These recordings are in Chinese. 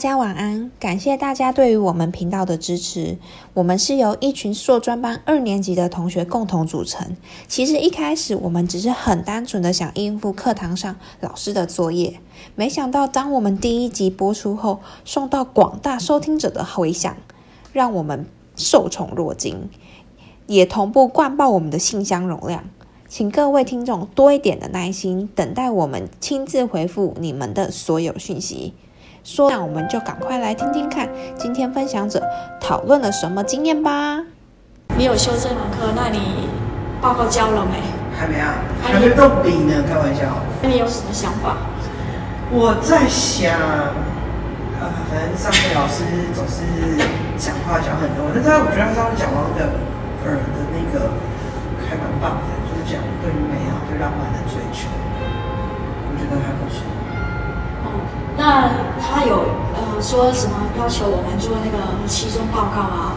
大家晚安，感谢大家对于我们频道的支持。我们是由一群硕专班二年级的同学共同组成。其实一开始我们只是很单纯的想应付课堂上老师的作业，没想到当我们第一集播出后，受到广大收听者的回响，让我们受宠若惊，也同步灌爆我们的信箱容量。请各位听众多一点的耐心，等待我们亲自回复你们的所有讯息。说，那我们就赶快来听听看，今天分享者讨论了什么经验吧。你有修这门课，那你报告交了没？还没啊，还没动笔呢，开玩笑。那你有什么想法？我在想，呃，反正上课老师总是讲话讲很多，但是我觉得他上次讲王的尔的那个还蛮棒的。就是讲对美好、对浪漫的追求，我觉得还不错。哦，那他有呃说什么要求我们做那个期中报告啊？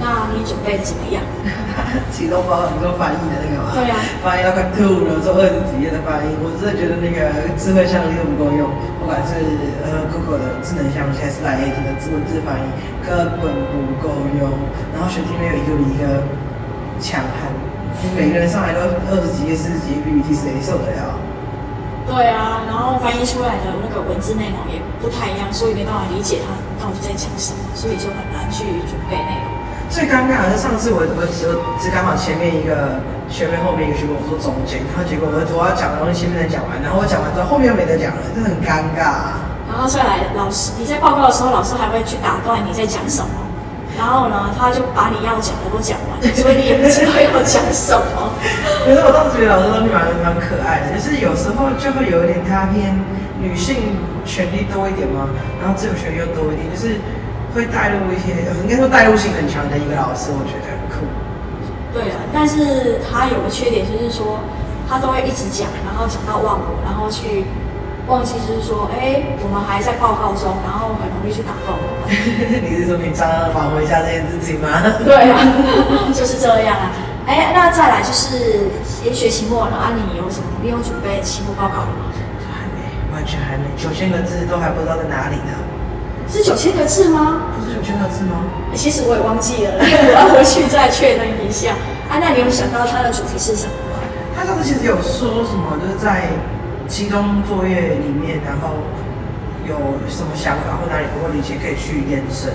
那你准备怎么样？期中报告你说翻译的那个吗？对啊，翻译到快吐了，做二十几页的翻译，我真的觉得那个智慧相机都不够用，不管是呃 Google 的智能相机还是 l i t 的文字翻译，根本不够用。然后选题没有一个比一个强悍。每个人上来都二十几页、四十几页 PPT，谁受得了？对啊，然后翻译出来的那个文字内容也不太一样，所以没办法理解他到底在讲什么，所以就很难去准备内容。最尴尬的是上次我我只只刚好前面一个学妹，后面一个学妹，我说中间，然后结果我我要讲的东西前面才讲完，然后我讲完之后后面又没得讲了，这很尴尬。然后再来，老师你在报告的时候，老师还会去打断你在讲什么。然后呢，他就把你要讲的都讲完，所以你也不知道要讲什么。可是我当时觉得老师东西蛮蛮可爱的，就是有时候就会有一点他偏女性权利多一点嘛，然后自由权利又多一点，就是会带入一些，应该说带入性很强的一个老师，我觉得很酷。对啊，但是他有个缺点就是说，他都会一直讲，然后讲到忘我，然后去。忘记就是说，哎，我们还在报告中，然后很容易去打断我们。你是说你常常返回一下这件事情吗？对啊，就是这样啊。哎，那再来就是也学期末了啊，你有什么？你有准备期末报告了吗？还没，完全还没，九千个字都还不知道在哪里呢。是九千个字吗？不是九千个字吗？其实我也忘记了，我要回去再确认一下。啊，那你有想到它的主题是什么吗？他上次其实有说什么，就是在。期中作业里面，然后有什么想法或哪里不会理解，可以去延伸。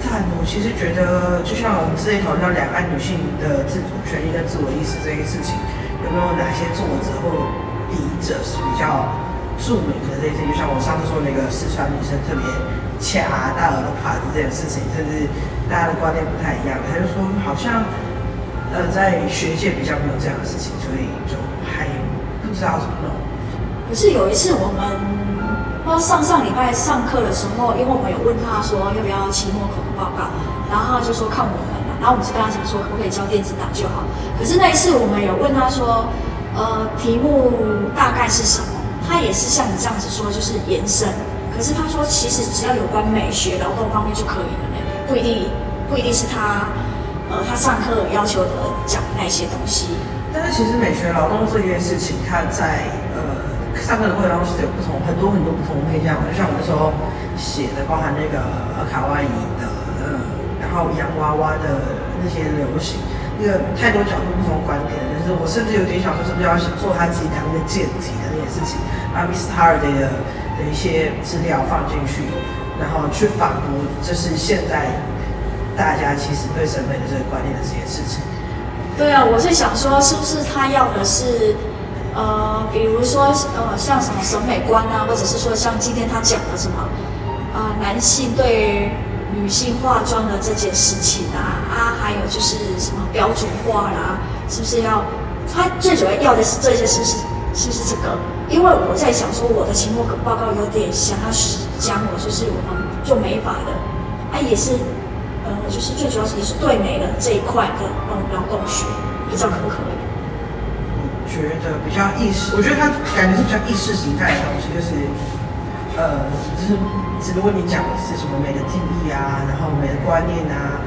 但我其实觉得，就像我们之前讨论两岸女性的自主权利跟自我意识这些事情，有没有哪些作者或笔者是比较著名的这些？就像我上次说那个四川女生特别掐大耳朵耙子这件事情，甚至大家的观念不太一样。他就说，好像呃在学界比较没有这样的事情，所以就还不知道怎么弄。可是有一次我们，不知道上上礼拜上课的时候，因为我们有问他说要不要期末口头报告，然后他就说看我们了，然后我们是跟他讲说可不可以交电子档就好。可是那一次我们有问他说，呃，题目大概是什么？他也是像你这样子说，就是延伸。可是他说其实只要有关美学、劳动方面就可以了呢，不一定不一定是他，呃，他上课要求的讲那些东西。但是其实美学、劳动这件事情，他在。上课的过程当中是有不同很多很多不同的面向，就像我那时候写的，包含那个卡哇伊的，嗯，然后洋娃娃的那些流行，那个太多角度不同观点，就是我甚至有点想说，是不是要做他自己谈那个见体的那些事情，把 Miss t a r 的的一些资料放进去，然后去反驳，就是现在大家其实对审美的这个观念的这些事情。对啊，我是想说，是不是他要的是？呃，比如说，呃，像什么审美观啊，或者是说像今天他讲的什么，啊，男性对女性化妆的这件事情啊，啊，还有就是什么标准化啦，是不是要？他最主要要的是这些，是不是？是不是这个？因为我在想说，我的期末报告有点想要讲我就是我们做美发的，啊，也是，呃，就是最主要是也是对美的这一块的那种劳动学，不知道可不可以？觉得比较意识，我觉得他感觉是比较意识形态的东西，就是，呃，就是只不过你讲的是什么美的定义啊，然后美的观念啊，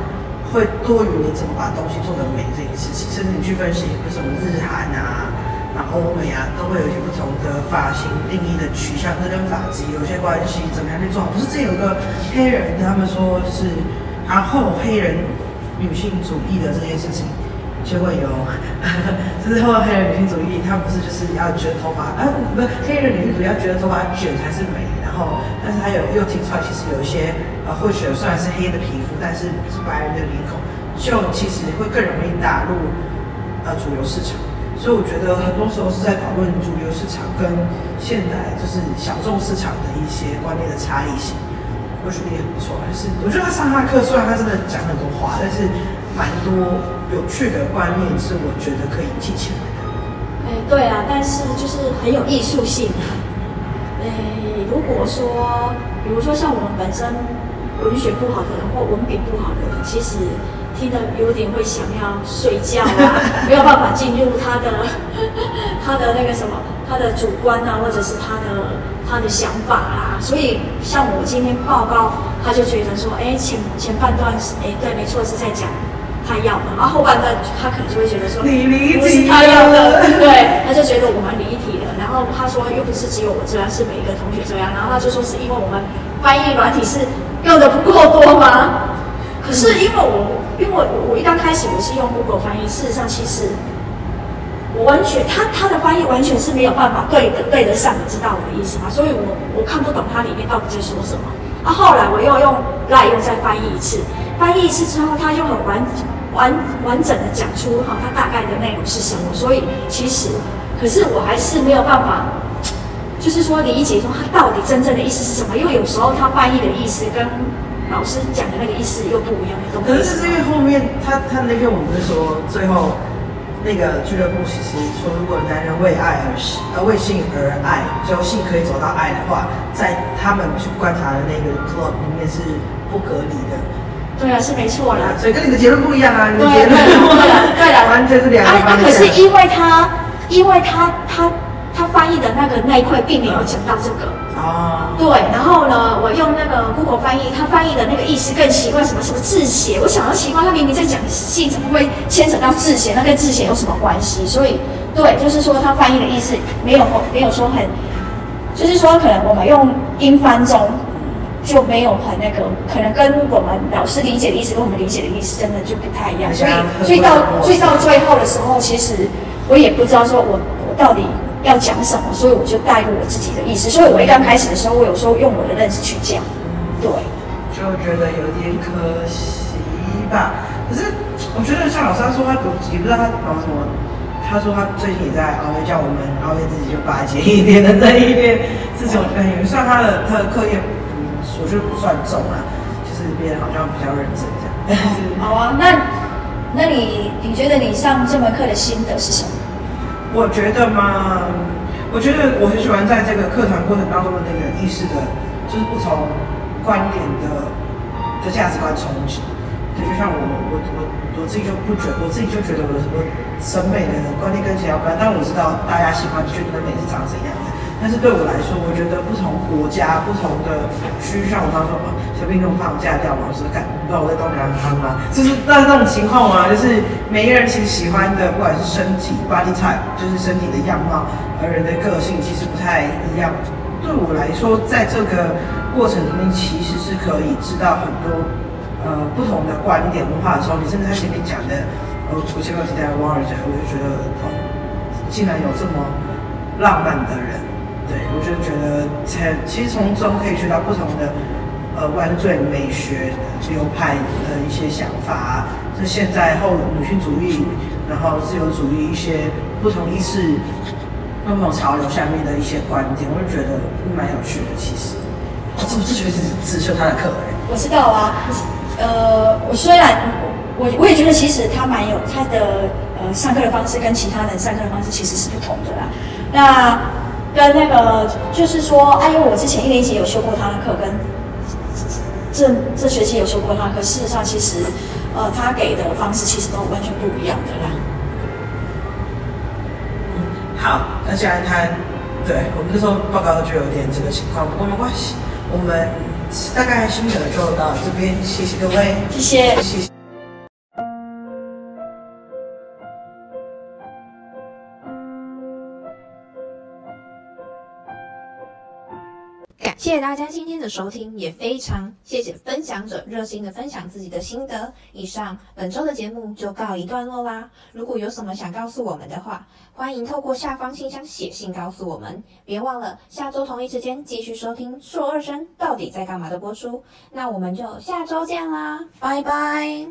会多于你怎么把东西做得美这件事情，甚至你去分析什么日韩啊，那欧美啊，都会有一些不同的发型定义的取向，这跟发质有些关系，怎么样去做？不是这有个黑人，他们说是然后黑人女性主义的这件事情。就会有，就是后黑人女性主义，他不是就是要卷头发，啊，不是黑人女性主义要觉得头发卷才是美，然后，但是他有又提出来，其实有一些呃，或许虽然是黑的皮肤，但是是白人的脸孔，就其实会更容易打入呃主流市场，所以我觉得很多时候是在讨论主流市场跟现代就是小众市场的一些观念的差异性。我觉得也很不错，就是我觉得他上他的课，虽然他真的讲很多话，但是蛮多有趣的观念是我觉得可以记起来的。哎，对啊，但是就是很有艺术性。哎，如果说，比如说像我们本身文学不好的人或文笔不好的人，其实听得有点会想要睡觉啊，没有办法进入他的他的那个什么，他的主观啊，或者是他的。他的想法啊，所以像我今天报告，他就觉得说，哎，前前半段是，哎，对，没错，是在讲他要的，然后后半段他可能就会觉得说，你离题他要的，对，他就觉得我们离题了。然后他说，又不是只有我这样，是每一个同学这样。然后他就说，是因为我们翻译软体是用的不够多吗？可是因为我，因为我我一刚开始我是用 Google 翻译，事实上其实。我完全，他他的翻译完全是没有办法对的对得上，你知道我的意思吗？所以我我看不懂它里面到底在说什么。啊，后来我又用赖又再翻译一次，翻译一次之后，他就很完完完整的讲出哈，它大概的内容是什么。所以其实，可是我还是没有办法，就是说理解说他到底真正的意思是什么，因为有时候他翻译的意思跟老师讲的那个意思又不一样，懂可能是因为后面他他那篇我们是说最后。那个俱乐部其实说，如果男人为爱而呃为性而爱，就性可以走到爱的话，在他们去观察的那个 club 里面是不合理的。对啊，是没错啦。所以跟你的结论不一样啊，你的结论对了，对了，完全是两个方面。可是因为他，因为他，他。他翻译的那个那一块并没有讲到这个哦，对，然后呢，我用那个 Google 翻译，他翻译的那个意思更奇怪，什么什么字写，我想到奇怪，他明明在讲性，怎么会牵扯到字写？那跟字写有什么关系？所以，对，就是说他翻译的意思没有没有说很，就是说可能我们用英翻中就没有很那个，可能跟我们老师理解的意思跟我们理解的意思真的就不太一样，所以，所以到所以到最后的时候，其实我也不知道说我我到底。要讲什么，所以我就带入我自己的意思。所以我一刚开始的时候，我有时候用我的认识去讲，对，就觉得有点可惜吧。可是我觉得像老师他说他读，也不知道他忙什么。他说他最近也在熬夜，叫我们熬夜自己就巴结一点的那一边事情，我觉得很算他的他的课业，嗯，我觉得不算重啊，就是别人好像比较认真这样。好啊，那那你你觉得你上这门课的心得是什么？我觉得嘛，我觉得我很喜欢在这个课堂过程当中的那个意识的，就是不同观点的的价值观冲击。就就像我我我我自己就不觉，我自己就觉得我我审美的观念跟其他不一样，但我知道大家喜欢觉得美是长怎样的。但是对我来说，我觉得不同国家、不同的区，像我刚说嘛，小兵用放假掉嘛，我是感，不知道我在东南亚吗？就是那那种情况嘛，就是每一个人其实喜欢的，不管是身体 body type，就是身体的样貌，而人的个性其实不太一样。对我来说，在这个过程里面，其实是可以知道很多呃不同的观点文化的时候，你甚至他前面讲的，呃，我前面提到王尔德，我就觉得哦，竟然有这么浪漫的人。对，我就觉得，才其实从中可以学到不同的，呃，万罪美学流派的一些想法，是现在后女性主义，然后自由主义一些不同意识、不同潮流下面的一些观点，我就觉得蛮有趣的。其实，我这这学期只修他的课哎。我知道啊，呃，我虽然我我也觉得其实他蛮有他的呃上课的方式跟其他人上课的方式其实是不同的啦。那。跟那个就是说，哎，因为我之前一年级有修过他的课，跟这这学期有修过他的课，事实上其实，呃，他给的方式其实都完全不一样的啦。好，那既然他，对我们那时候报告就有点这个情况，不过没关系，我们大概心得就到这边，谢谢各位，谢谢，谢谢。谢谢大家今天的收听，也非常谢谢分享者热心的分享自己的心得。以上本周的节目就告一段落啦。如果有什么想告诉我们的话，欢迎透过下方信箱写信告诉我们。别忘了下周同一时间继续收听《硕二生到底在干嘛》的播出。那我们就下周见啦，拜拜。